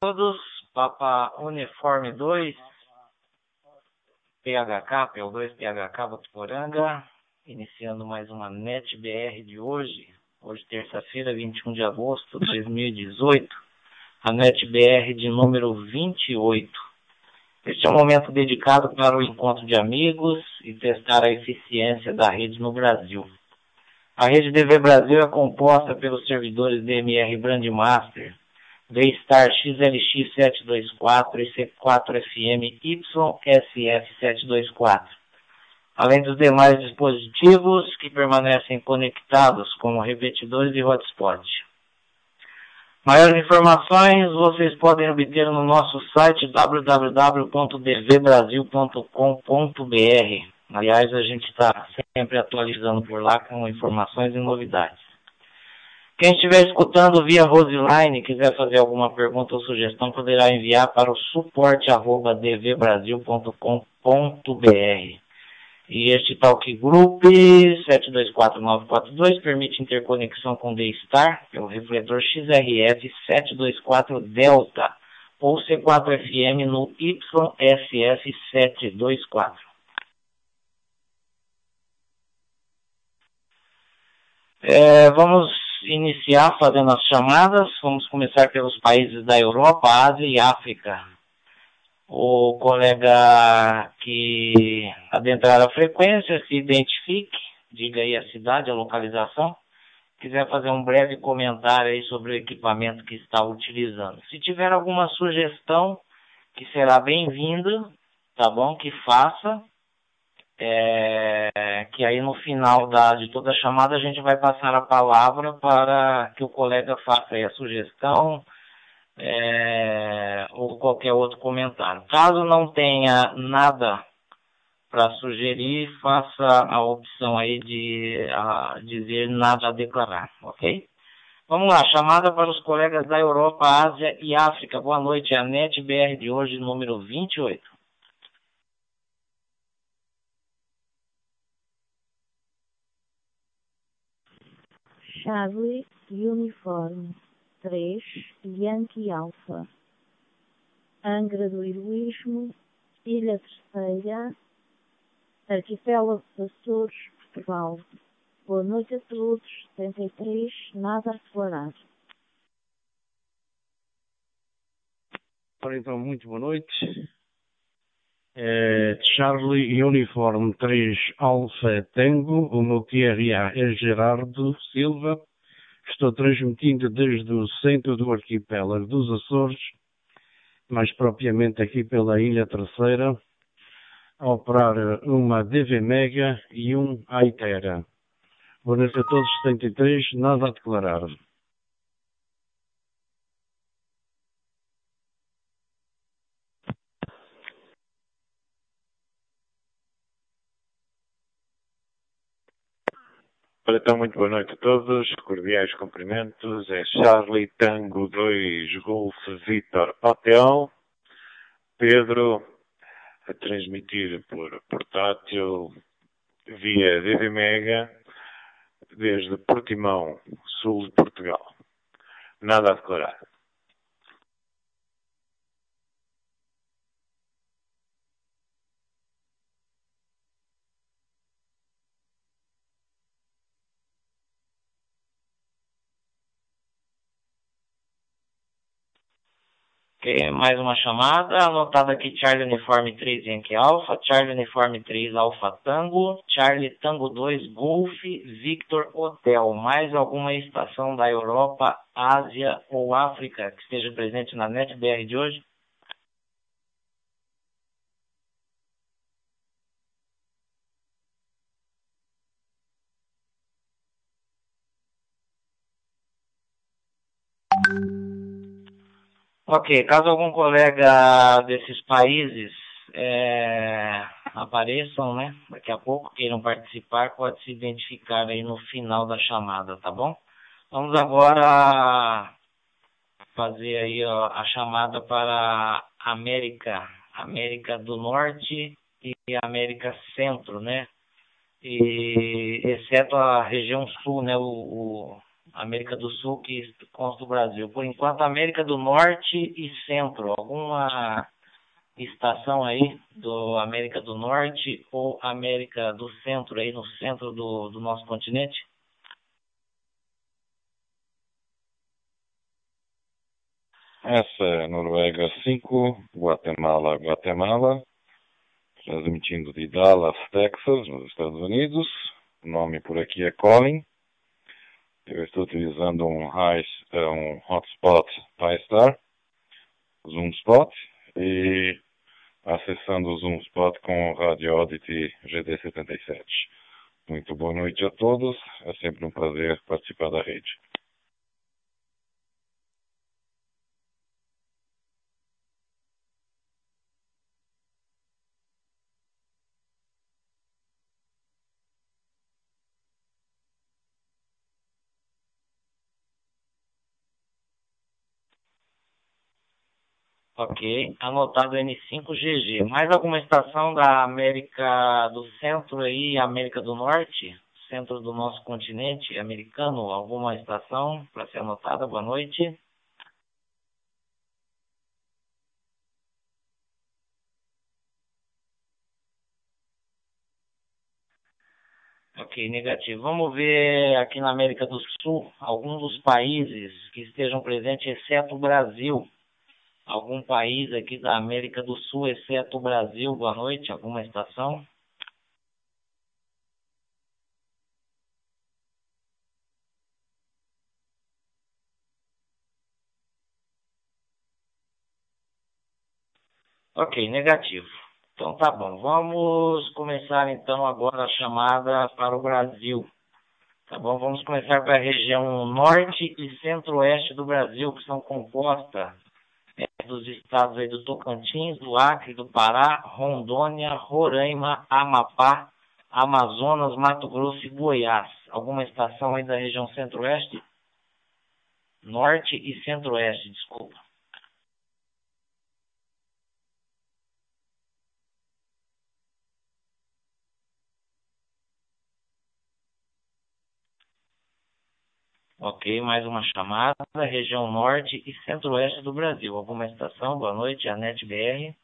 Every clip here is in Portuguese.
todos, Papa Uniforme 2, PHK, PL2 PHK Botuporanga, iniciando mais uma NetBR de hoje, hoje terça-feira, 21 de agosto de 2018, a NetBR de número 28. Este é um momento dedicado para o encontro de amigos e testar a eficiência da rede no Brasil. A rede DV Brasil é composta pelos servidores DMR Brandmaster, V-Star XLX 724 e C4FM YSF 724, além dos demais dispositivos que permanecem conectados, como repetidores e hotspot. Maiores informações vocês podem obter no nosso site www.dvbrasil.com.br. Aliás, a gente está sempre atualizando por lá com informações e novidades. Quem estiver escutando via Roseline e quiser fazer alguma pergunta ou sugestão, poderá enviar para o suporte.dvbrasil.com.br. E este Talk Group 724942 permite interconexão com D-Star pelo refletor XRF 724 Delta ou C4FM no YSF 724. É, vamos iniciar fazendo as chamadas. Vamos começar pelos países da Europa, Ásia e África. O colega que adentrar a frequência se identifique, diga aí a cidade, a localização. Quiser fazer um breve comentário aí sobre o equipamento que está utilizando. Se tiver alguma sugestão, que será bem-vinda, tá bom? Que faça é, que aí no final da, de toda a chamada a gente vai passar a palavra para que o colega faça a sugestão é, ou qualquer outro comentário. Caso não tenha nada para sugerir, faça a opção aí de a, dizer nada a declarar, ok? Vamos lá, chamada para os colegas da Europa, Ásia e África. Boa noite, a NetBR de hoje, número 28. Charlie Uniforme 3 Yankee Alpha. Angra do Heroísmo Ilha Terceira Arquipélago dos Açores Portugal. Boa noite a todos 73 Nada a declarar. Então, muito boa noite. É, Charlie Uniforme 3 Alfa Tango, o meu QRA é Gerardo Silva. Estou transmitindo desde o centro do arquipélago dos Açores, mais propriamente aqui pela Ilha Terceira, a operar uma DV Mega e um Aitera. Boa noite a todos, 73, nada a declarar. Então, muito boa noite a todos, cordiais cumprimentos. É Charlie Tango 2 Golf Victor Hotel. Pedro, a transmitir por portátil via DV Mega desde Portimão, sul de Portugal. Nada a declarar. Ok, mais uma chamada, anotado aqui Charlie Uniforme 3 Yankee Alpha, Charlie Uniforme 3 Alpha Tango, Charlie Tango 2 Golf, Victor Hotel. Mais alguma estação da Europa, Ásia ou África que esteja presente na NetBR de hoje? Ok, caso algum colega desses países é, apareçam, né, daqui a pouco, queiram participar, pode se identificar aí no final da chamada, tá bom? Vamos agora fazer aí ó, a chamada para América, América do Norte e América Centro, né? E exceto a região sul, né, o, o América do Sul que consta do Brasil. Por enquanto, América do Norte e Centro. Alguma estação aí do América do Norte ou América do Centro, aí no centro do, do nosso continente? Essa é Noruega 5, Guatemala, Guatemala, transmitindo de Dallas, Texas, nos Estados Unidos. O nome por aqui é Colin. Eu estou utilizando um, high, um hotspot PyStar, Zoom Spot, e acessando o Zoom Spot com o Radio Audit GD77. Muito boa noite a todos. É sempre um prazer participar da rede. Ok, anotado N5GG. Mais alguma estação da América do Centro e América do Norte? Centro do nosso continente americano? Alguma estação para ser anotada? Boa noite. Ok, negativo. Vamos ver aqui na América do Sul alguns dos países que estejam presentes, exceto o Brasil algum país aqui da América do Sul, exceto o Brasil, boa noite, alguma estação? Ok, negativo. Então tá bom, vamos começar então agora a chamada para o Brasil. Tá bom, vamos começar para a região norte e centro-oeste do Brasil, que são compostas dos estados aí do Tocantins, do Acre, do Pará, Rondônia, Roraima, Amapá, Amazonas, Mato Grosso e Goiás. Alguma estação aí da região centro-oeste? Norte e centro-oeste, desculpa. Ok, mais uma chamada, região norte e centro-oeste do Brasil. Alguma estação? Boa noite, Anete BR.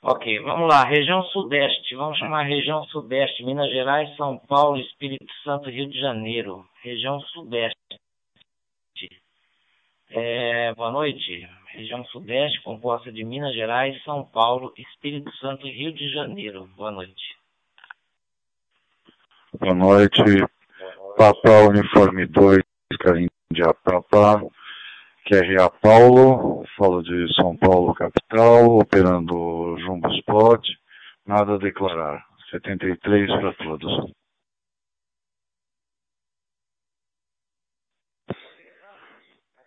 Ok, vamos lá. Região Sudeste. Vamos chamar região Sudeste. Minas Gerais, São Paulo, Espírito Santo, Rio de Janeiro. Região Sudeste. É, boa noite. Região Sudeste, composta de Minas Gerais, São Paulo, Espírito Santo e Rio de Janeiro. Boa noite. Boa noite. Papa Uniforme 2, Carinho QRA Paulo, falo de São Paulo, capital, operando Jumbo Spot, nada a declarar. 73 para todos.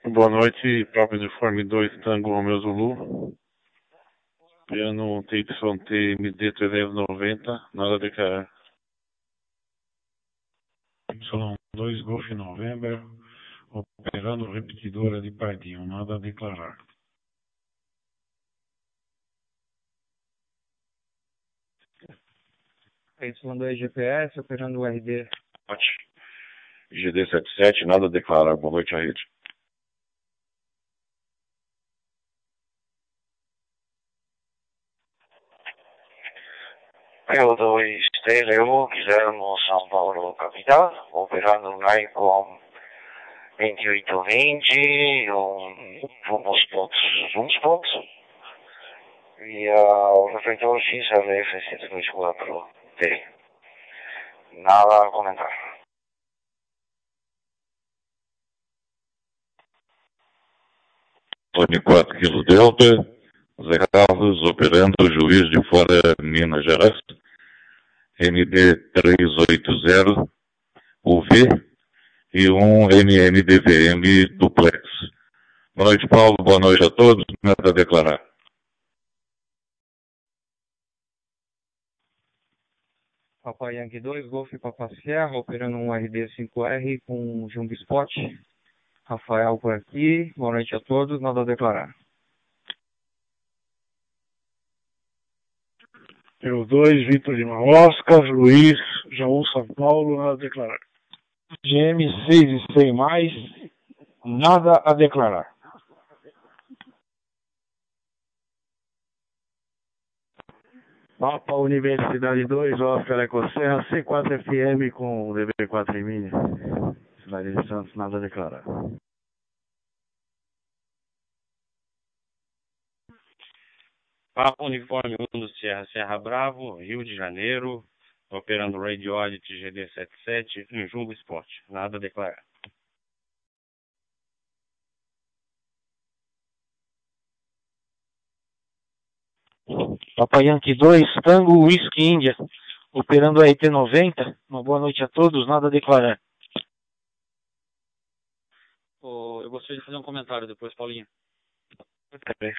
Boa noite, próprio uniforme 2, Tango Romeo Zulu. Piano TYT MD 390, nada a declarar. Y2 Golf November, operando repetidora de Pardinho, nada a declarar. Y2 GPS, operando o RD. GD77, nada a declarar. Boa noite, a rede. Eu 2 TLU, Guilhermo São Paulo, capital, operando um ICOM 2820, um Vamos Pontos, Vamos Pontos, e uh, o refletor XRF 724T. Nada a comentar. Tony 4 Kilo Delta, Zé Carlos, operando Juiz de Fora, Minas Gerais, MD 380, UV e um MMDVM duplex. Boa noite, Paulo. Boa noite a todos. Nada a declarar. Papai Yankee 2, Golf Papa Sierra, operando um RD5R com Jumbo Spot. Rafael por aqui, boa noite a todos, nada a declarar. Eu 2, Vitor Lima Oscar, Luiz, Jaú São Paulo, nada a declarar. GM 6 e 100 mais, nada a declarar. Papa Universidade 2, Oscar Ecoserra, C4 FM com DB4 em mim. Cidade de Santos, nada a declarar. Papa Uniforme 1 do Serra Serra Bravo, Rio de Janeiro, operando Radio Audit GD77 em Jumbo Sport. Nada a declarar. Papai Yankee 2, Tango Whisky India, operando a RT90. Uma boa noite a todos, nada a declarar. Oh, eu gostaria de fazer um comentário depois, Paulinho. Tá bem.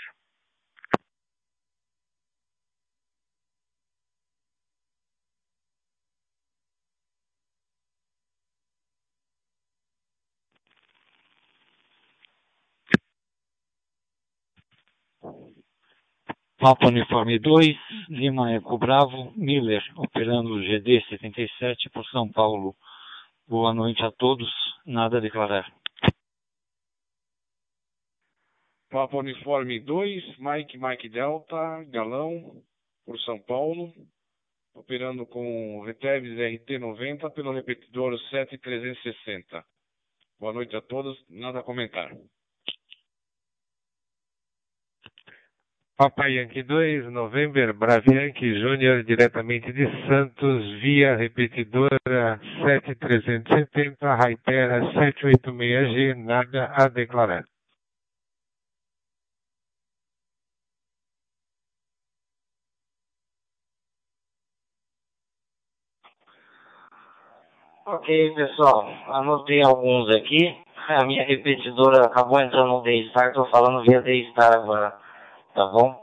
Papa Uniforme 2, Lima Eco Bravo, Miller, operando GD 77 por São Paulo. Boa noite a todos, nada a declarar. Papa Uniforme 2, Mike Mike Delta, Galão, por São Paulo, operando com Reteves RT90 pelo repetidor 7360. Boa noite a todos, nada a comentar. Papai Yankee 2, November, Bravianque Júnior, diretamente de Santos, via repetidora 7370, Raitera 786G, nada a declarar. Ok, pessoal, anotei alguns aqui. A minha repetidora acabou entrando no Daystar, estou falando via Daystar agora, tá bom?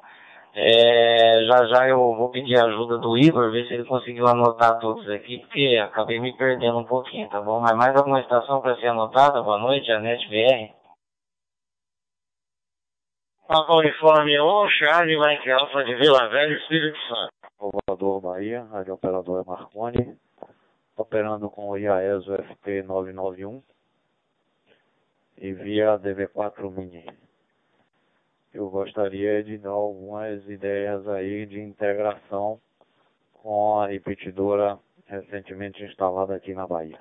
É, já já eu vou pedir a ajuda do Igor, ver se ele conseguiu anotar todos aqui, porque acabei me perdendo um pouquinho, tá bom? Mas mais alguma estação para ser anotada? Boa noite, Anete BR. Papa Uniforme 1, Charlie Mike Alpha de Vila Velha, Espírito Santo. Povoador Bahia, rádio operador é Marconi, operando com o IAESO FT991 e via DV4 Mini. Eu gostaria de dar algumas ideias aí de integração com a repetidora recentemente instalada aqui na Bahia.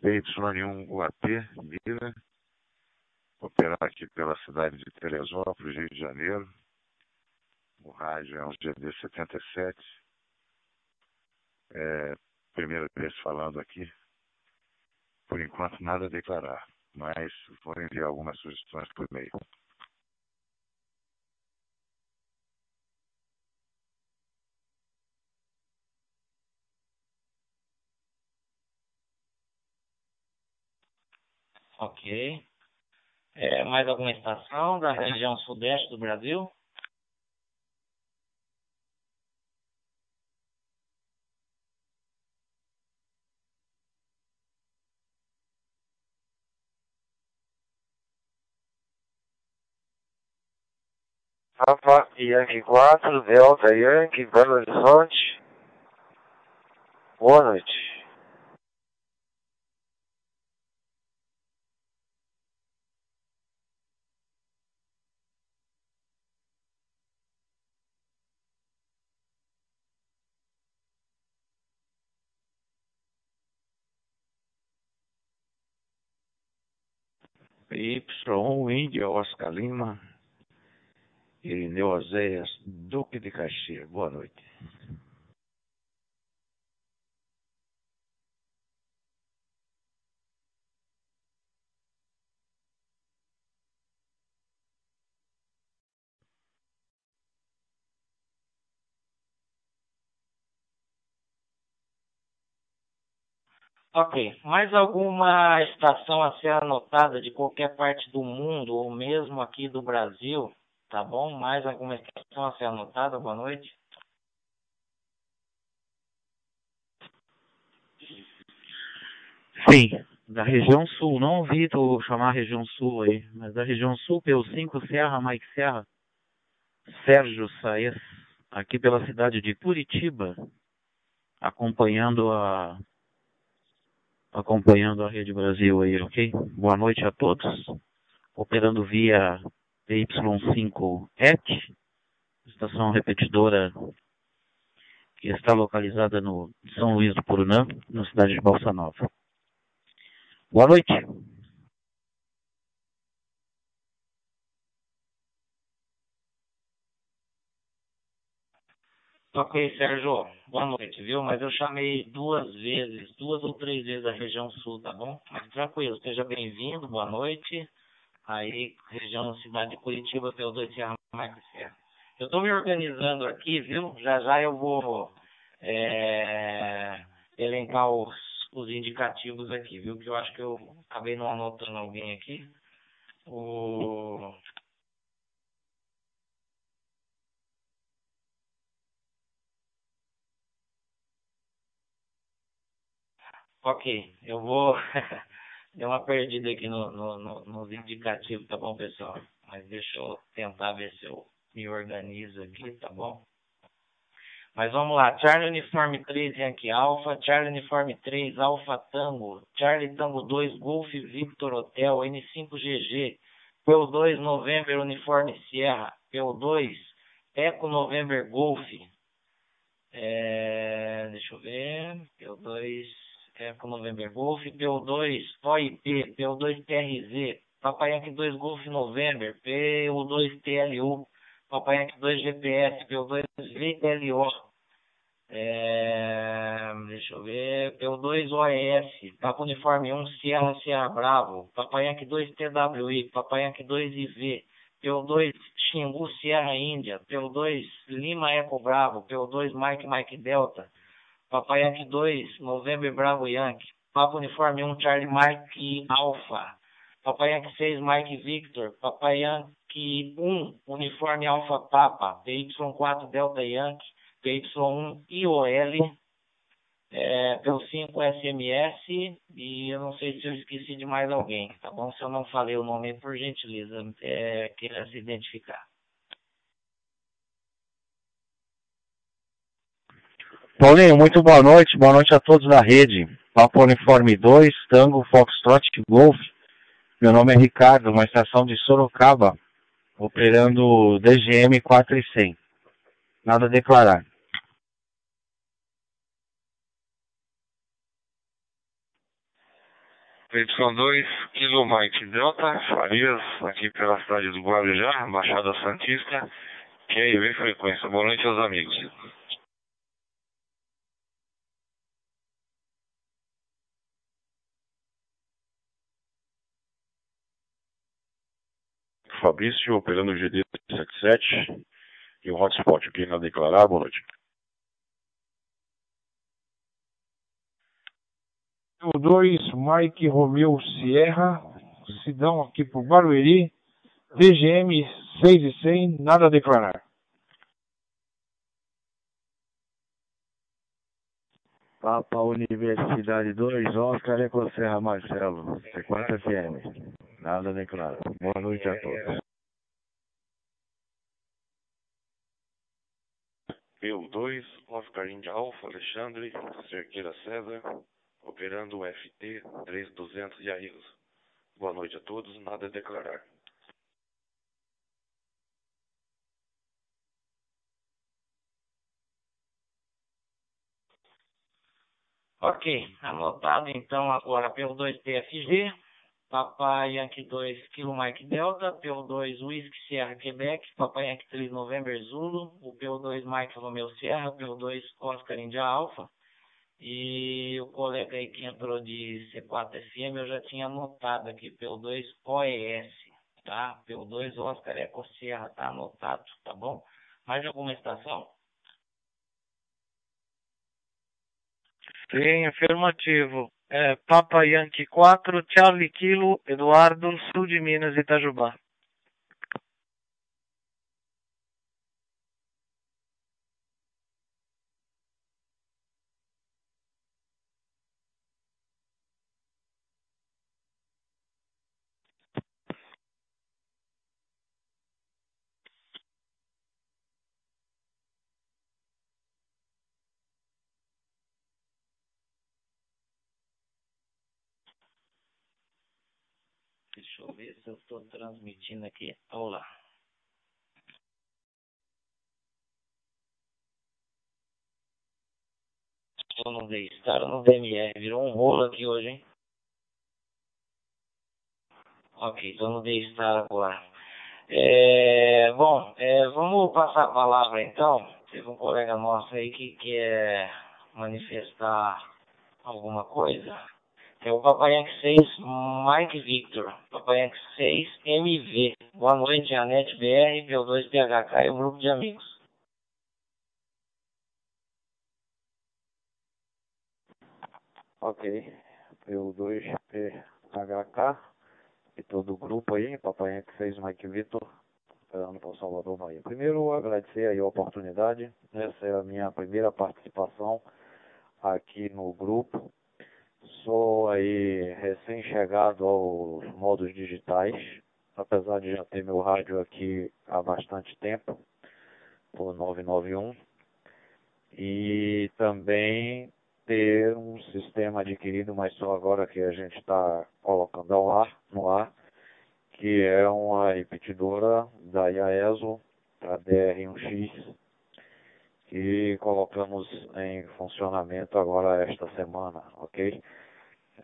PY1 UAP, Mira, operar aqui pela cidade de Teresópolis, Rio de Janeiro. O rádio é um GD77. É, primeira vez falando aqui. Por enquanto, nada a declarar, mas vou enviar algumas sugestões por e-mail. Ok. É, mais alguma estação da região sudeste do Brasil? Papa Yankee 4, Delta Yankee, Belo Horizonte. Boa noite. Y1 Índia, Oscar Lima, Irineu Oséias, Duque de Caxias. Boa noite. Ok. Mais alguma estação a ser anotada de qualquer parte do mundo, ou mesmo aqui do Brasil, tá bom? Mais alguma estação a ser anotada? Boa noite. Sim, da região sul. Não ouvi tu chamar região sul aí, mas da região sul, pelo 5 Serra, Mike Serra, Sérgio Saez, aqui pela cidade de Curitiba, acompanhando a acompanhando a Rede Brasil aí, ok? Boa noite a todos. Operando via PY5 ET, estação repetidora que está localizada no São Luís do Purunã, na cidade de Balsa Nova. Boa noite. Ok, Sérgio. Boa noite, viu? Mas eu chamei duas vezes, duas ou três vezes a região sul, tá bom? Mas tranquilo, seja bem-vindo, boa noite. Aí, região cidade de Curitiba, pelo 2 Serra Marques Serra. Eu estou me organizando aqui, viu? Já já eu vou é, elencar os, os indicativos aqui, viu? Que eu acho que eu acabei não anotando alguém aqui. O Ok, eu vou. Deu uma perdida aqui no, no, no, nos indicativos, tá bom, pessoal? Mas deixa eu tentar ver se eu me organizo aqui, tá bom? Mas vamos lá. Charlie Uniforme 3, Yankee Alpha. Charlie Uniforme 3, Alpha Tango. Charlie Tango 2, Golf Victor Hotel. N5GG. PO2, November Uniforme Sierra. PO2, Eco November Golf. É, deixa eu ver. PO2 é, com November Golf, PO2 OIP, PO2 TRZ, Papai Yankee 2 Golf November, PO2 TLU, Papai Yankee 2 GPS, PO2 VLO, é, deixa eu ver, PO2 OES, Papa Uniforme 1 Sierra Sierra Bravo, Papai Yankee 2 TWI, Papai Yankee 2 IV, PO2 Xingu Sierra Índia, PO2 Lima Eco Bravo, PO2 Mike Mike Delta, Papai Yankee 2, November Bravo Yankee. Papa Uniforme 1, Charlie Mike Alpha. Papai Yankee 6, Mike Victor. Papai Yankee 1, Uniforme Alpha Papa. PY4 Delta Yankee. PY1 IOL. É, pelo 5 SMS. E eu não sei se eu esqueci de mais alguém, tá bom? Se eu não falei o nome, por gentileza, é, queira se identificar. Paulinho, muito boa noite. Boa noite a todos da rede. Papo Uniforme 2, Tango, Foxtrot, Golf. Meu nome é Ricardo, uma estação de Sorocaba, operando DGM 400. Nada a declarar. Y2, Kilo Mike Delta, Farias, aqui pela cidade do Guarujá, Baixada Santista. Aí vem frequência. Boa noite aos amigos. Fabrício, operando o GD77 e o hotspot aqui na declarar. Boa noite. O 2, Mike Romeu Sierra, Sidão aqui por Barueri, DGM 6 e 100, nada a declarar. Papa Universidade 2, Oscar Ecoserra Marcelo, C4 FM. Nada a declarar. Boa noite a todos. PU2, Oscar India Alfa, Alexandre, Cerqueira César, operando o FT 3200 e Ailus. Boa noite a todos, nada a declarar. Ok, anotado então agora pelo 2TFG, Papai Yankee 2 Kilo Mike Delta, PO2 Whisky Sierra Quebec, Papai Yankee 3 November Zulu, o PO2 Mike Romeo Sierra, PO2 Oscar India Alpha. E o colega aí que entrou de C4 FM eu já tinha anotado aqui, PO2 OES, tá? PO2 Oscar Eco Sierra, tá anotado, tá bom? Mais alguma estação? Sim, afirmativo. É, Papa Yankee 4, Charlie Kilo, Eduardo, Sul de Minas, Itajubá. Deixa eu ver se eu estou transmitindo aqui. Olá. Eu não dei estar no DMR. Virou um rolo aqui hoje, hein? Ok, então não dei estar agora. É, bom, é, vamos passar a palavra então. Teve um colega nosso aí que quer manifestar alguma coisa. É o Papai Yankee 6, Mike Victor. Papai Yankee 6, MV. Boa noite, Anete BR, P2PHK e o grupo de amigos. Ok. P2PHK e todo o grupo aí, Papai Yankee 6, Mike Victor, esperando para o Salvador, Bahia. Primeiro, agradecer aí a oportunidade. Essa é a minha primeira participação aqui no grupo. Sou aí recém-chegado aos modos digitais, apesar de já ter meu rádio aqui há bastante tempo, por 991, e também ter um sistema adquirido, mas só agora que a gente está colocando ao ar, no ar, que é uma repetidora da IAESO, a DR1X, que colocamos em funcionamento agora esta semana, ok?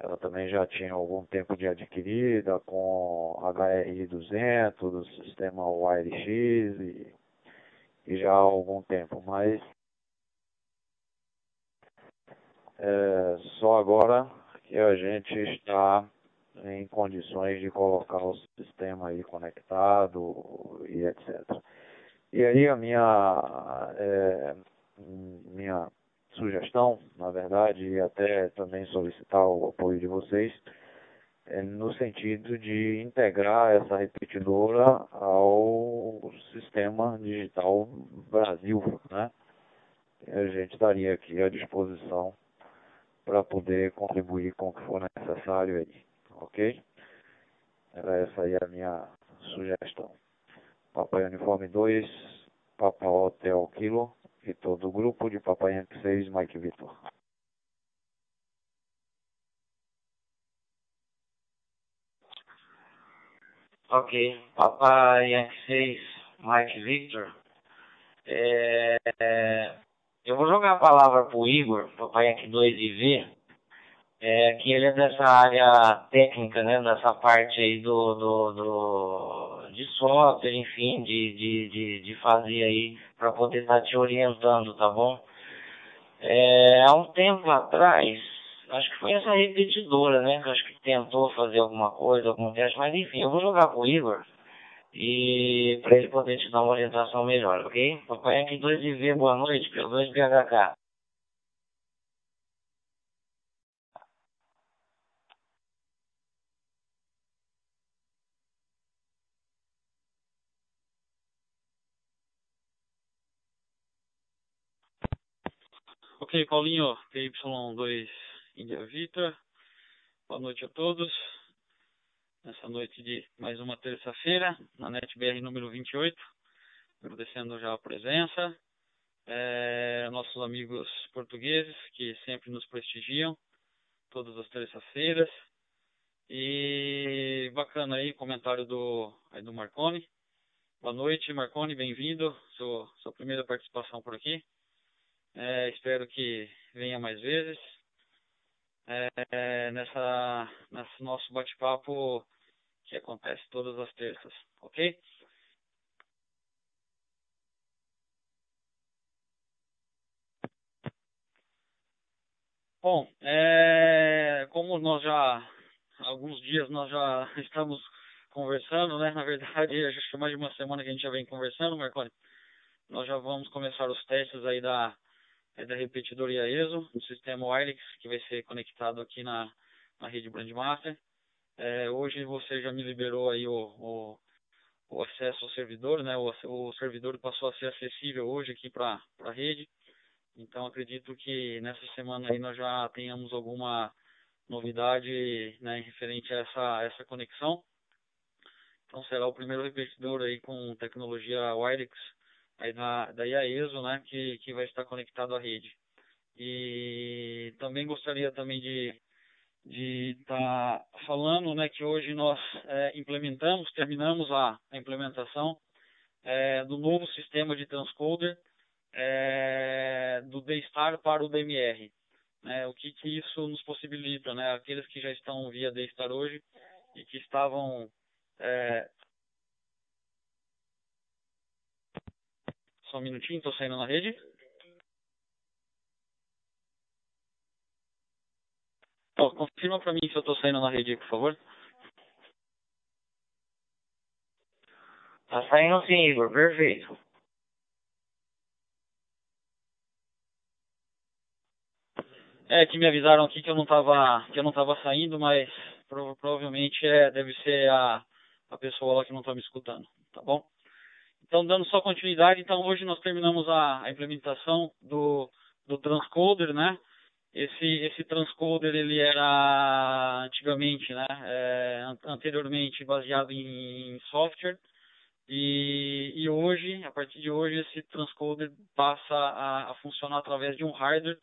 Ela também já tinha algum tempo de adquirida com HRI 200 do sistema WireX e, e já há algum tempo, mas é só agora que a gente está em condições de colocar o sistema aí conectado e etc. E aí a minha, é, minha sugestão, na verdade, e até também solicitar o apoio de vocês, é no sentido de integrar essa repetidora ao sistema digital Brasil, né? A gente estaria aqui à disposição para poder contribuir com o que for necessário aí, ok? Era essa aí a minha sugestão. Papai Uniforme 2, Papa Hotel Kilo e todo o grupo de Papai Yankee 6, Mike Vitor. Ok, Papai Yankee 6, Mike Victor. É, eu vou jogar a palavra pro Igor, Papai Yankee 2 IV, é, que ele é dessa área técnica, né, dessa parte aí do, do, do de software, enfim, de, de, de, de fazer aí para poder estar tá te orientando, tá bom? É, há um tempo atrás, acho que foi essa repetidora, né? Que acho que tentou fazer alguma coisa, algum teste, mas enfim, eu vou jogar pro Igor e para ele poder te dar uma orientação melhor, ok? Papai aqui 2 de V, boa noite, pelo 2 Ok, Paulinho, TY2 India Vita. Boa noite a todos. Nessa noite de mais uma terça-feira, na NetBR número 28. Agradecendo já a presença. É, nossos amigos portugueses que sempre nos prestigiam, todas as terças-feiras. E bacana aí, comentário do, aí do Marconi. Boa noite, Marconi, bem-vindo. Sua, sua primeira participação por aqui. É, espero que venha mais vezes. É, nessa, nesse nosso bate-papo que acontece todas as terças, ok? Bom, é, como nós já alguns dias nós já estamos conversando, né? Na verdade, acho que mais de uma semana que a gente já vem conversando, Marconi. Nós já vamos começar os testes aí da é da repetidora ESO, um sistema wireless que vai ser conectado aqui na, na rede Brandmaster. É, hoje você já me liberou aí o, o, o acesso ao servidor, né? O, o, servidor passou a ser acessível hoje aqui para a rede. Então acredito que nessa semana aí nós já tenhamos alguma novidade né, referente a essa, essa conexão. Então será o primeiro repetidor aí com tecnologia wireless aí da, da IAESO, né, que, que vai estar conectado à rede. E também gostaria também de, de estar tá falando, né, que hoje nós é, implementamos, terminamos a, a implementação é, do novo sistema de transcoder é, do D-Star para o DMR. Né, o que, que isso nos possibilita, né, aqueles que já estão via D-Star hoje e que estavam é... Só um minutinho, estou saindo na rede. Confirma para mim se eu estou saindo na rede, por favor. Tá saindo sim, Igor. Perfeito. É que me avisaram aqui que eu não estava que eu não tava saindo, mas prova provavelmente é, deve ser a, a pessoa lá que não está me escutando, tá bom? Então, dando só continuidade, então hoje nós terminamos a, a implementação do, do transcoder, né? Esse, esse transcoder, ele era antigamente, né? É, anteriormente baseado em, software, e, e, hoje, a partir de hoje, esse transcoder passa a, a funcionar através de um hardware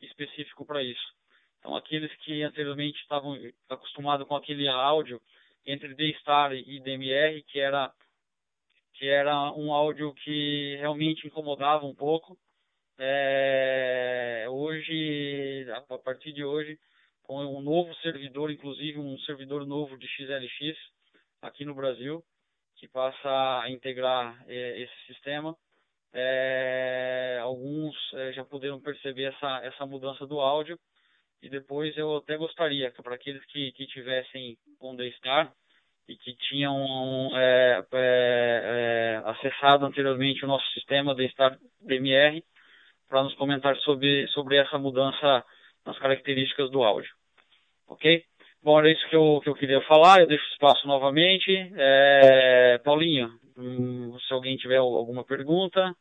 específico para isso. Então, aqueles que anteriormente estavam acostumados com aquele áudio entre D-Star e DMR, que era, que era um áudio que realmente incomodava um pouco, é, hoje, a partir de hoje, com um novo servidor, inclusive um servidor novo de XLX aqui no Brasil, que passa a integrar é, esse sistema, é, alguns é, já puderam perceber essa, essa mudança do áudio. E depois eu até gostaria para aqueles que, que tivessem com Daystar e que tinham é, é, é, acessado anteriormente o nosso sistema Daystar DMR para nos comentar sobre, sobre essa mudança nas características do áudio. Ok? Bom, era isso que eu, que eu queria falar. Eu deixo espaço novamente. É, Paulinho, hum, se alguém tiver alguma pergunta,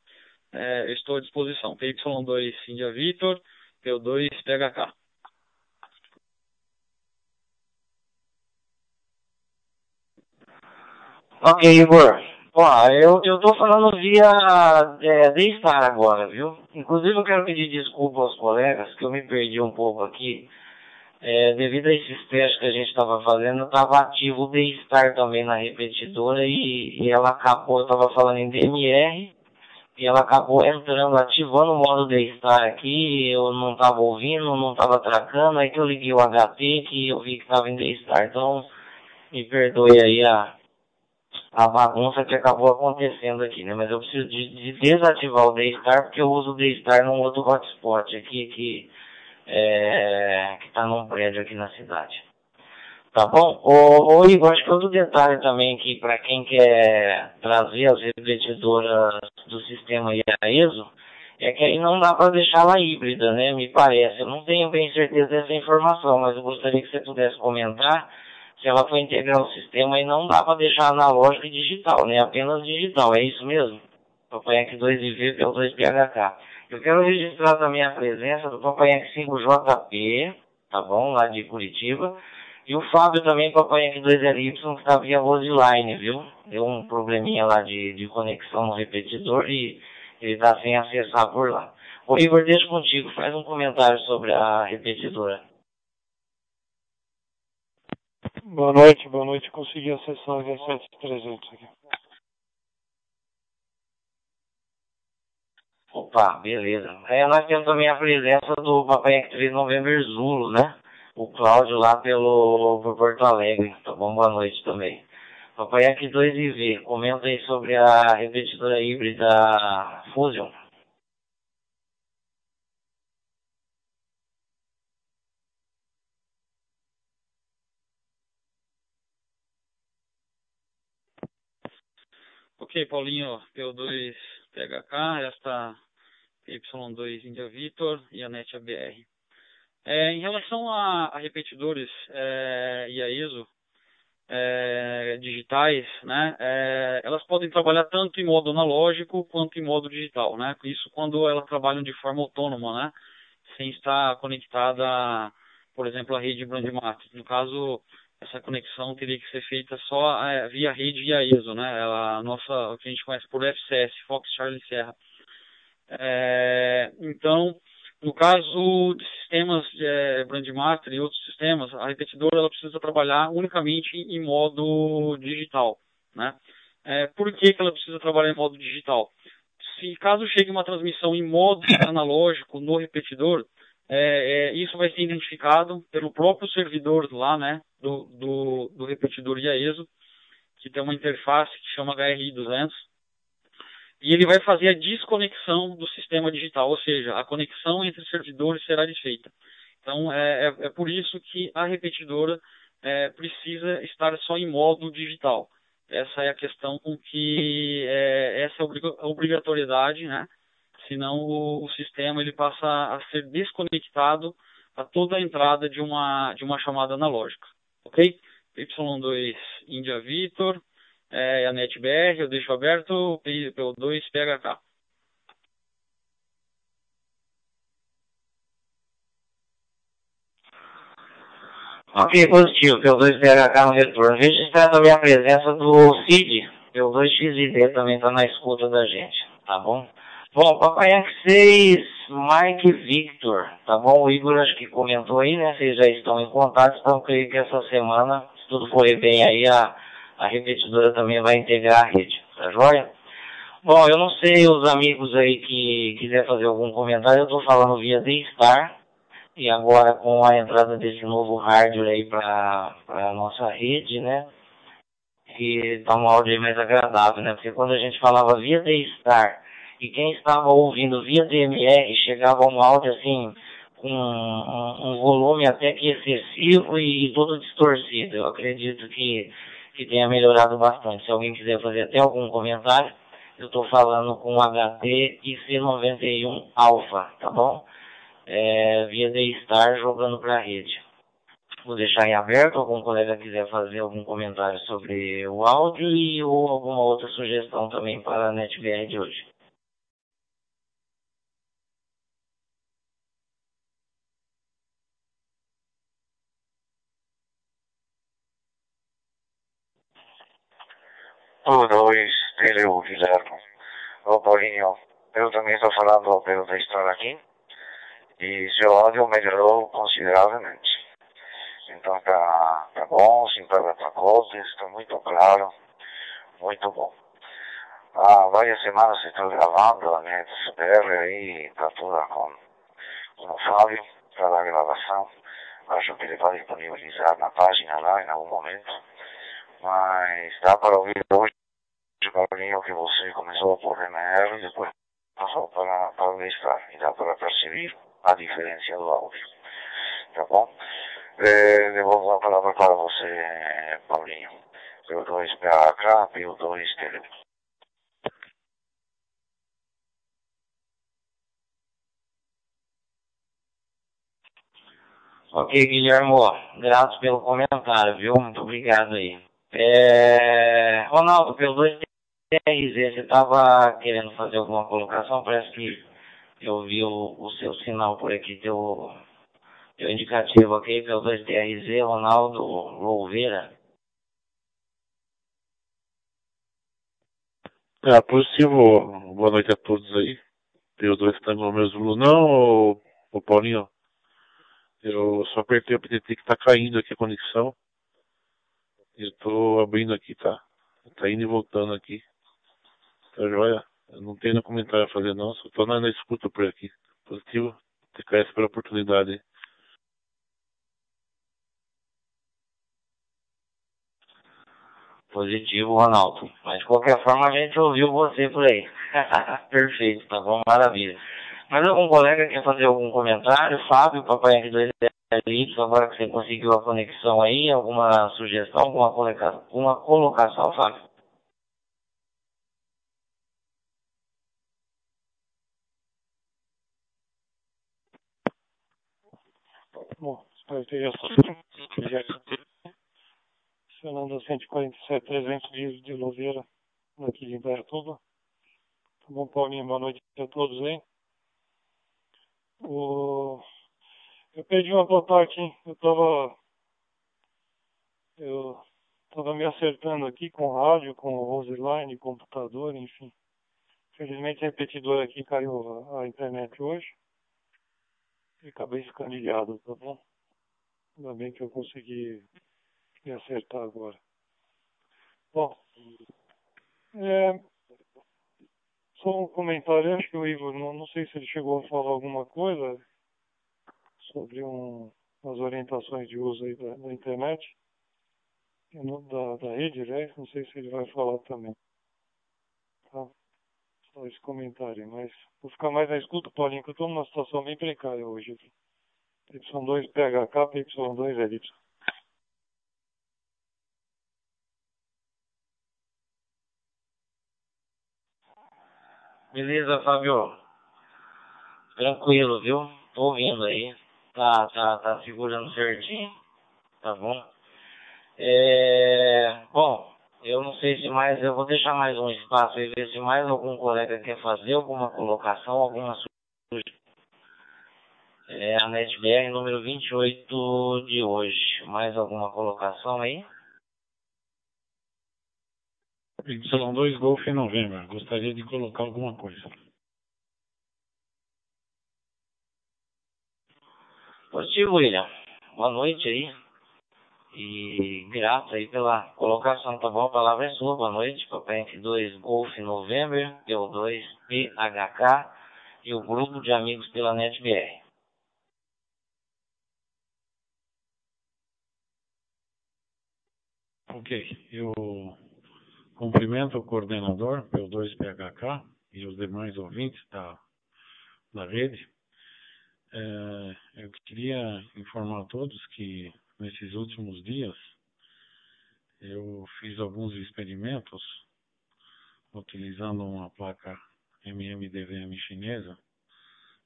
é, estou à disposição. PY2 India Vitor, P2 PHK. Ok, Igor. Ó, eu, eu tô falando via é, D-Star agora, viu? Inclusive eu quero pedir desculpa aos colegas que eu me perdi um pouco aqui. É, devido a esses testes que a gente estava fazendo, estava ativo o D-Star também na repetidora e, e ela acabou, eu estava falando em DMR, e ela acabou entrando, ativando o modo D-Star aqui, eu não estava ouvindo, não estava tracando, aí que eu liguei o HT que eu vi que estava em D-Star, então me perdoe aí a, a bagunça que acabou acontecendo aqui, né? Mas eu preciso de, de desativar o Daystar porque eu uso o Daystar num outro hotspot aqui que é, que está num prédio aqui na cidade. Tá bom? Ô, ô Igor, acho que outro detalhe também que para quem quer trazer as repetidoras do sistema IAESO é que aí não dá para deixar ela híbrida, né? Me parece. Eu não tenho bem certeza dessa informação, mas eu gostaria que você pudesse comentar ela for integrar o sistema e não dá para deixar analógico e digital, né? Apenas digital, é isso mesmo? Papai X2 IV pelo 2 PHK. Eu quero registrar também a presença do Papai X5JP, tá bom? Lá de Curitiba. E o Fábio também, Papai X2LY, que está via Roseline, viu? Deu um probleminha lá de, de conexão no repetidor e ele está sem acessar por lá. Ô Igor, deixa contigo, faz um comentário sobre a repetidora. Boa noite, boa noite. Consegui acessar o V7300 aqui. Opa, beleza. Aí nós temos também a presença do Papai X3 November Zulu, né? O Cláudio lá pelo por Porto Alegre. Tá bom, boa noite também. Papai X2IV, comenta aí sobre a repetidora híbrida Fusion. Ok, Paulinho, P2 PHK, esta Y2 India Victor e a NET ABR. É, em relação a, a repetidores é, e a ISO é, digitais, né, é, elas podem trabalhar tanto em modo analógico quanto em modo digital, né? Isso quando elas trabalham de forma autônoma, né? Sem estar conectada, por exemplo, à rede Brandmat. No caso, essa conexão teria que ser feita só é, via rede via ISO, né? A nossa, o que a gente conhece por FCS, Fox Charlie Serra. É, então, No caso de sistemas é, Brandmaster e outros sistemas, a repetidora ela precisa trabalhar unicamente em modo digital, né? É, por que, que ela precisa trabalhar em modo digital? Se caso chegue uma transmissão em modo analógico no repetidor, é, é, isso vai ser identificado pelo próprio servidor lá, né, do, do, do repetidor IAESO, que tem uma interface que chama HRI200, e ele vai fazer a desconexão do sistema digital, ou seja, a conexão entre servidores será desfeita. Então, é, é, é por isso que a repetidora é, precisa estar só em modo digital. Essa é a questão com que é, essa é obrigatoriedade, né? Senão o, o, sistema ele passa a ser desconectado a toda a entrada de uma de uma chamada analógica, ok? Y2 India Victor, é, a NetBR, eu deixo aberto, PO2 PHK. Ok, positivo, PO2 PHK no retorno. Registrando a minha presença do CID, PO2XID também está na escuta da gente, tá bom? Bom, Papai Yankee 6, Mike Victor, tá bom? O Igor acho que comentou aí, né? Vocês já estão em contato, então creio que essa semana, se tudo for bem aí, a a repetidora também vai integrar a rede, tá joia? Bom, eu não sei os amigos aí que quiser fazer algum comentário, eu estou falando via D-Star, e agora com a entrada desse novo hardware aí para a nossa rede, né? Que tá um áudio aí mais agradável, né? Porque quando a gente falava via D-Star e quem estava ouvindo via DMR chegava um áudio assim com um, um, volume até que excessivo e, e todo distorcido. Eu acredito que que tenha melhorado bastante. Se alguém quiser fazer até algum comentário, eu estou falando com HD IC91 Alpha, tá bom? É, via D-Star jogando para a rede. Vou deixar em aberto, algum colega quiser fazer algum comentário sobre o áudio e ou alguma outra sugestão também para a NetBR de hoje. O dois, ele o Guilherme. Ô Paulinho, eu também estou falando pelo da história aqui. E seu áudio melhorou consideravelmente. Então tá, tá bom, sem perda para coisas, está muito claro, muito bom. Há várias semanas estou gravando a minha CPR aí, tá toda com, com o Fábio, para a gravação. Acho que ele vai disponibilizar na página lá em algum momento. Mas dá para ouvir hoje de caminho que você começou a pôr na R e depois passou para, para listar. E dá para perceber a diferença do áudio. Tá bom? Eh, é, devolvo a palavra para você, Paulinho. P2 PAK, P2 Tele. Ok, Guilherme, grato pelo comentário, viu? Muito obrigado aí. É... Ronaldo, P2 é, TRZ, estava querendo fazer alguma colocação, parece que eu vi o, o seu sinal por aqui, teu, teu indicativo aqui, pelo 2TRZ, Ronaldo Louveira. É, é positivo, boa noite a todos aí. Eu dois também no mesmo Lunão, não, O Paulinho. Eu só apertei o PTT que tá caindo aqui a conexão. Eu tô abrindo aqui, tá? Tá indo e voltando aqui. Tá joia? Eu não tenho comentário a fazer não, só tô na, na escuta por aqui. Positivo. TKS pela oportunidade. Positivo, Ronaldo. Mas de qualquer forma a gente ouviu você por aí. Perfeito, tá bom? Maravilha. Mas algum colega quer fazer algum comentário? Fábio, papai R2 isso, agora que você conseguiu a conexão aí, alguma sugestão, alguma colocação, uma colocação, Fábio? Bom, espero que esteja Fernando 147, 300 de, de Louveira, aqui de Indaiatuba. Tá bom, Paulinho? Boa noite a todos aí. O eu perdi uma boa hein? Eu tava. Eu tava me acertando aqui com rádio, com Roseline, computador, enfim. Felizmente a repetidora aqui caiu a, a internet hoje. E acabei ficando ilhado, tá bom? Ainda bem que eu consegui me acertar agora. Bom, é, só um comentário, acho que o Igor, não, não sei se ele chegou a falar alguma coisa sobre um, as orientações de uso aí da, da internet, da, da rede, né? Não sei se ele vai falar também. Só esse comentário, mas vou ficar mais na escuta, Paulinho, que eu estou numa situação bem precária hoje. Y2 PHK, Y2 LY. Beleza, Fábio. Tranquilo, viu? Tô ouvindo aí. Tá, tá, tá segurando certinho. Tá bom? É... Bom, eu não sei se mais, eu vou deixar mais um espaço aí, ver se mais algum colega quer fazer alguma colocação, alguma sugestão. É a NetBR número 28 de hoje. Mais alguma colocação aí? Y2 Golf em novembro. Gostaria de colocar alguma coisa. Positivo, William. Boa noite aí. E grato aí pela colocação, tá bom? A palavra é sua. Boa noite. Papai 2 Golf November, P2 PHK e o grupo de amigos pela NetBR. Ok, eu Cumprimento o coordenador, P2PHK, e os demais ouvintes da, da rede. É, eu queria informar a todos que nesses últimos dias eu fiz alguns experimentos utilizando uma placa MMDVM chinesa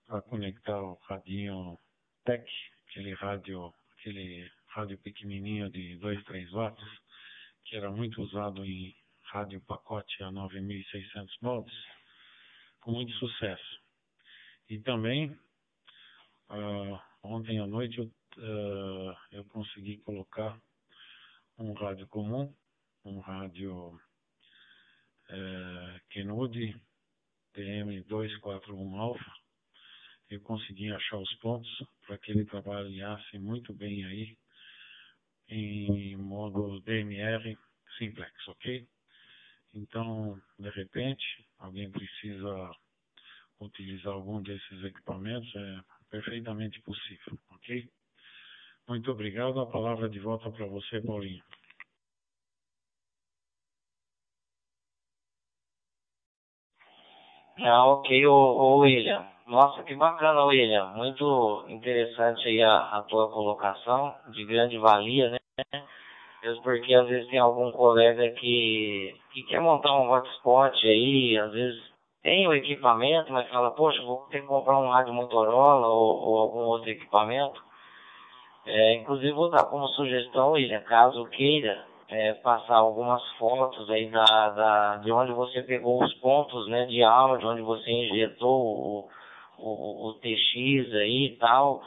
para conectar o radinho TEC, aquele rádio, aquele rádio pequenininho de 2, 3 watts, que era muito usado em rádio pacote a 9.600 volts, com muito sucesso. E também, uh, ontem à noite, eu, uh, eu consegui colocar um rádio comum, um rádio uh, Kenude TM241 Alpha. Eu consegui achar os pontos para que ele trabalhasse muito bem aí em modo DMR simplex, ok? Então, de repente, alguém precisa utilizar algum desses equipamentos, é perfeitamente possível, ok? Muito obrigado. A palavra de volta para você, Paulinho. Ah, ok, ô, ô William. Nossa, que bacana, William. Muito interessante aí a, a tua colocação, de grande valia, né? Mesmo porque às vezes tem algum colega que, que quer montar um hotspot aí, às vezes tem o equipamento, mas fala, poxa, vou ter que comprar um rádio Motorola ou, ou algum outro equipamento. É, inclusive vou dar como sugestão, William, caso queira, é, passar algumas fotos aí da, da, de onde você pegou os pontos né, de áudio, onde você injetou o, o, o TX aí e tal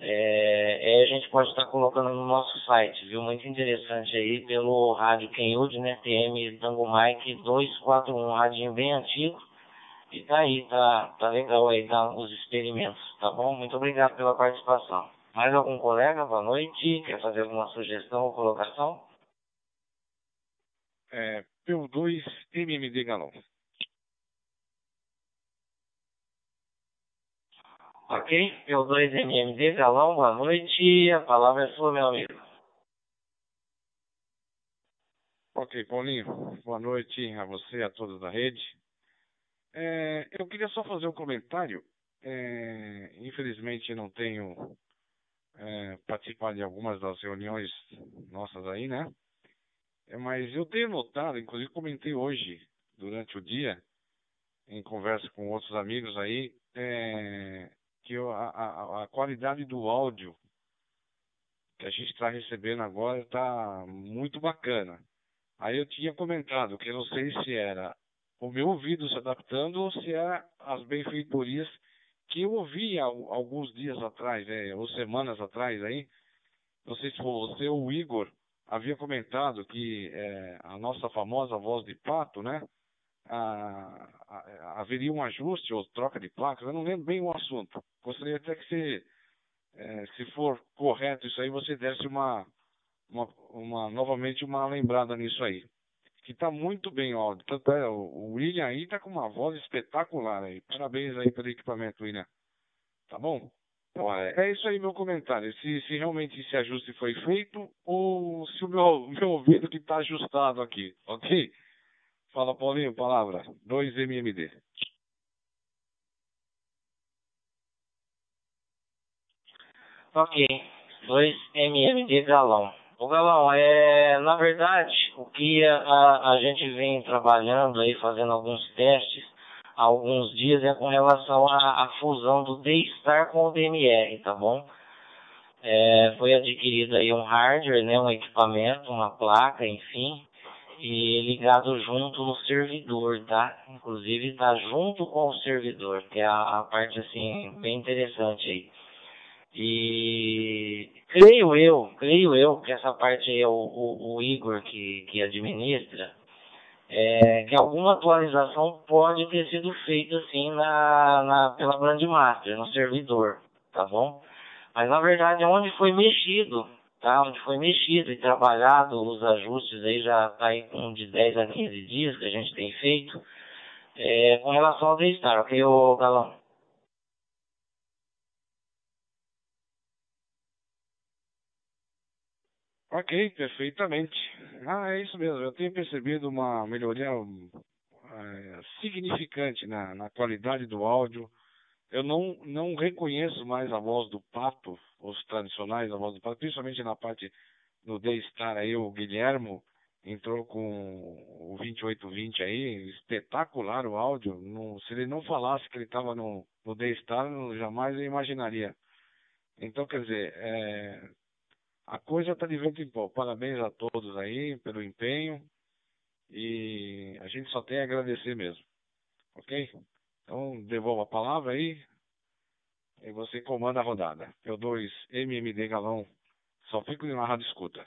é, é, a gente pode estar colocando no nosso site, viu? Muito interessante aí pelo rádio Kenwood, né? TM Tango Mike 241, rádio bem antigo. E tá aí, tá, tá legal aí, tá, os experimentos, tá bom? Muito obrigado pela participação. Mais algum colega? Boa noite. Quer fazer alguma sugestão ou colocação? É, PU2 MMD Galão. Ok? P2MMD, Galão, boa noite. A palavra é sua, meu amigo. Ok, Paulinho. Boa noite a você e a todos da rede. É, eu queria só fazer um comentário. É, infelizmente não tenho é, participado de algumas das reuniões nossas aí, né? É, mas eu tenho notado, inclusive comentei hoje, durante o dia, em conversa com outros amigos aí, é, que a, a, a qualidade do áudio que a gente está recebendo agora está muito bacana. Aí eu tinha comentado que eu não sei se era o meu ouvido se adaptando ou se era as benfeitorias que eu ouvi alguns dias atrás, é, ou semanas atrás aí. Não sei se foi você ou o Igor havia comentado que é, a nossa famosa voz de pato, né? a, a, haveria um ajuste ou troca de placas, eu não lembro bem o assunto. Gostaria até que você é, se for correto isso aí, você desse uma, uma, uma novamente uma lembrada nisso aí. Que está muito bem áudio. Tanto é, o William aí tá com uma voz espetacular aí. Parabéns aí pelo equipamento, William. Tá bom? Então, é isso aí meu comentário. Se, se realmente esse ajuste foi feito ou se o meu, meu ouvido que está ajustado aqui, ok? Fala, Paulinho, palavra. 2MMD. Ok, 2 de galão. O galão, é, na verdade, o que a, a gente vem trabalhando aí, fazendo alguns testes há alguns dias, é com relação à, à fusão do D-Star com o DMR, tá bom? É, foi adquirido aí um hardware, né, um equipamento, uma placa, enfim, e ligado junto no servidor, tá? Inclusive tá junto com o servidor, que é a, a parte assim bem interessante aí. E creio eu, creio eu que essa parte é o, o, o Igor que, que administra, é, que alguma atualização pode ter sido feita assim na, na, pela Grandmaster, no servidor, tá bom? Mas na verdade onde foi mexido, tá? Onde foi mexido e trabalhado os ajustes aí já tá aí com de 10 a 15 dias que a gente tem feito, é, com relação ao D-Star, ok, ô Galão? Ok, perfeitamente. Ah, é isso mesmo. Eu tenho percebido uma melhoria é, significante na, na qualidade do áudio. Eu não, não reconheço mais a voz do Pato, os tradicionais, a voz do Pato, principalmente na parte do D-Star aí, o Guilhermo entrou com o 2820 aí, espetacular o áudio. Não, se ele não falasse que ele estava no, no D-Star, jamais eu imaginaria. Então, quer dizer, é, a coisa está de vento em pó. Parabéns a todos aí pelo empenho. E a gente só tem a agradecer mesmo. Ok? Então, devolvo a palavra aí. E você comanda a rodada. Eu 2 MMD Galão. Só fico na rádio escuta.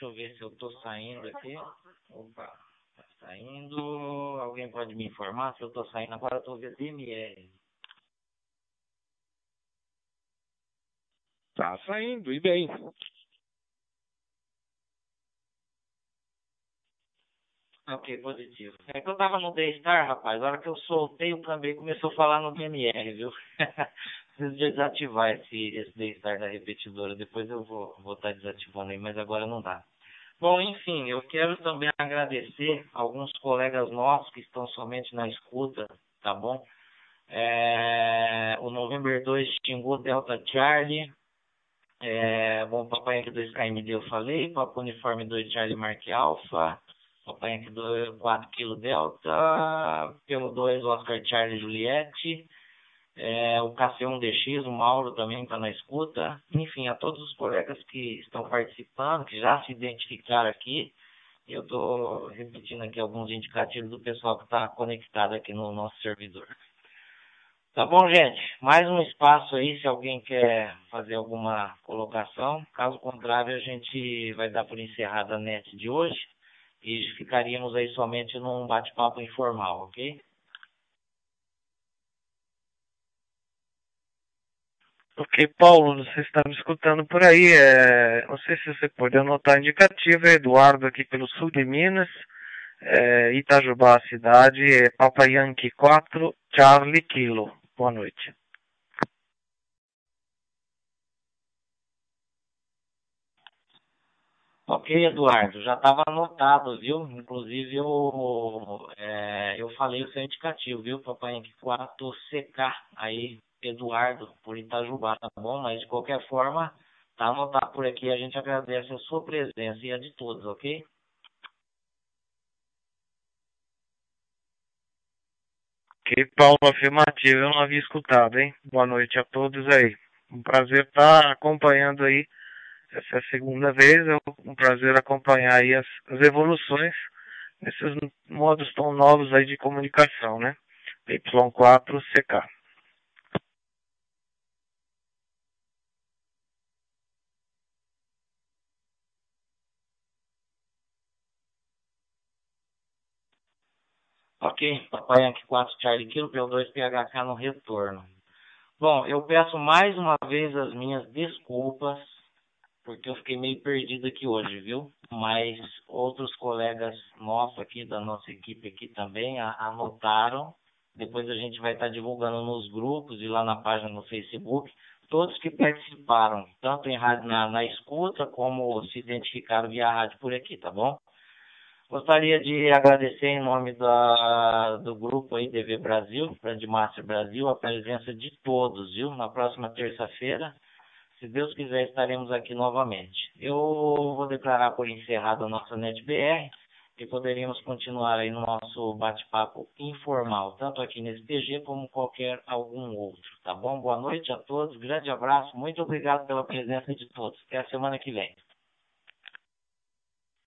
Deixa eu ver se eu tô saindo aqui. Opa, tá saindo. Alguém pode me informar se eu tô saindo agora? Eu tô vendo DMR. Tá saindo, e bem. Ok, positivo. É que eu tava no D-Star, rapaz. A hora que eu soltei o câmbio começou a falar no DMR, viu? Preciso desativar esse, esse da repetidora. Depois eu vou estar vou tá desativando aí, mas agora não dá. Bom, enfim, eu quero também agradecer alguns colegas nossos que estão somente na escuta, tá bom? É, o November 2 xingou Delta Charlie. É, bom, Papai Yankee 2 KMD eu falei. Papai Uniforme 2 Charlie Mark Alpha. Papai Yankee 2 4 Kilo Delta. Pelo 2 Oscar Charlie Juliette é, o KC1DX, o Mauro também está na escuta. Enfim, a todos os colegas que estão participando, que já se identificaram aqui. Eu estou repetindo aqui alguns indicativos do pessoal que está conectado aqui no nosso servidor. Tá bom, gente? Mais um espaço aí, se alguém quer fazer alguma colocação. Caso contrário, a gente vai dar por encerrada a net de hoje e ficaríamos aí somente num bate-papo informal, ok? Ok, Paulo, você está me escutando por aí. É, não sei se você pode anotar indicativo. É Eduardo aqui pelo sul de Minas. É, Itajubá, a cidade. É Papa Yankee 4, Charlie Kilo. Boa noite. Ok, Eduardo, já estava anotado, viu? Inclusive eu, é, eu falei o seu indicativo, viu? Papai Yankee 4 CK aí Eduardo por Itajubá, tá bom? Mas de qualquer forma, tá anotado por aqui. A gente agradece a sua presença e a de todos, ok? Ok, Paulo, afirmativo. Eu não havia escutado, hein? Boa noite a todos aí. Um prazer estar acompanhando aí. Essa segunda vez. É um prazer acompanhar aí as, as evoluções nesses modos tão novos aí de comunicação, né? Y4CK. Ok, Papai Yankee 4 Charlie Kilo, P2 PHK no retorno. Bom, eu peço mais uma vez as minhas desculpas, porque eu fiquei meio perdido aqui hoje, viu? Mas outros colegas nossos aqui, da nossa equipe aqui também, anotaram. Depois a gente vai estar divulgando nos grupos e lá na página no Facebook, todos que participaram, tanto em rádio, na, na escuta, como se identificaram via rádio por aqui, tá bom? Gostaria de agradecer em nome da, do grupo aí DV Brasil, Master Brasil, a presença de todos, viu? Na próxima terça-feira, se Deus quiser, estaremos aqui novamente. Eu vou declarar por encerrado a nossa NetBR e poderíamos continuar aí no nosso bate-papo informal, tanto aqui nesse PG como qualquer algum outro, tá bom? Boa noite a todos, grande abraço, muito obrigado pela presença de todos. Até a semana que vem.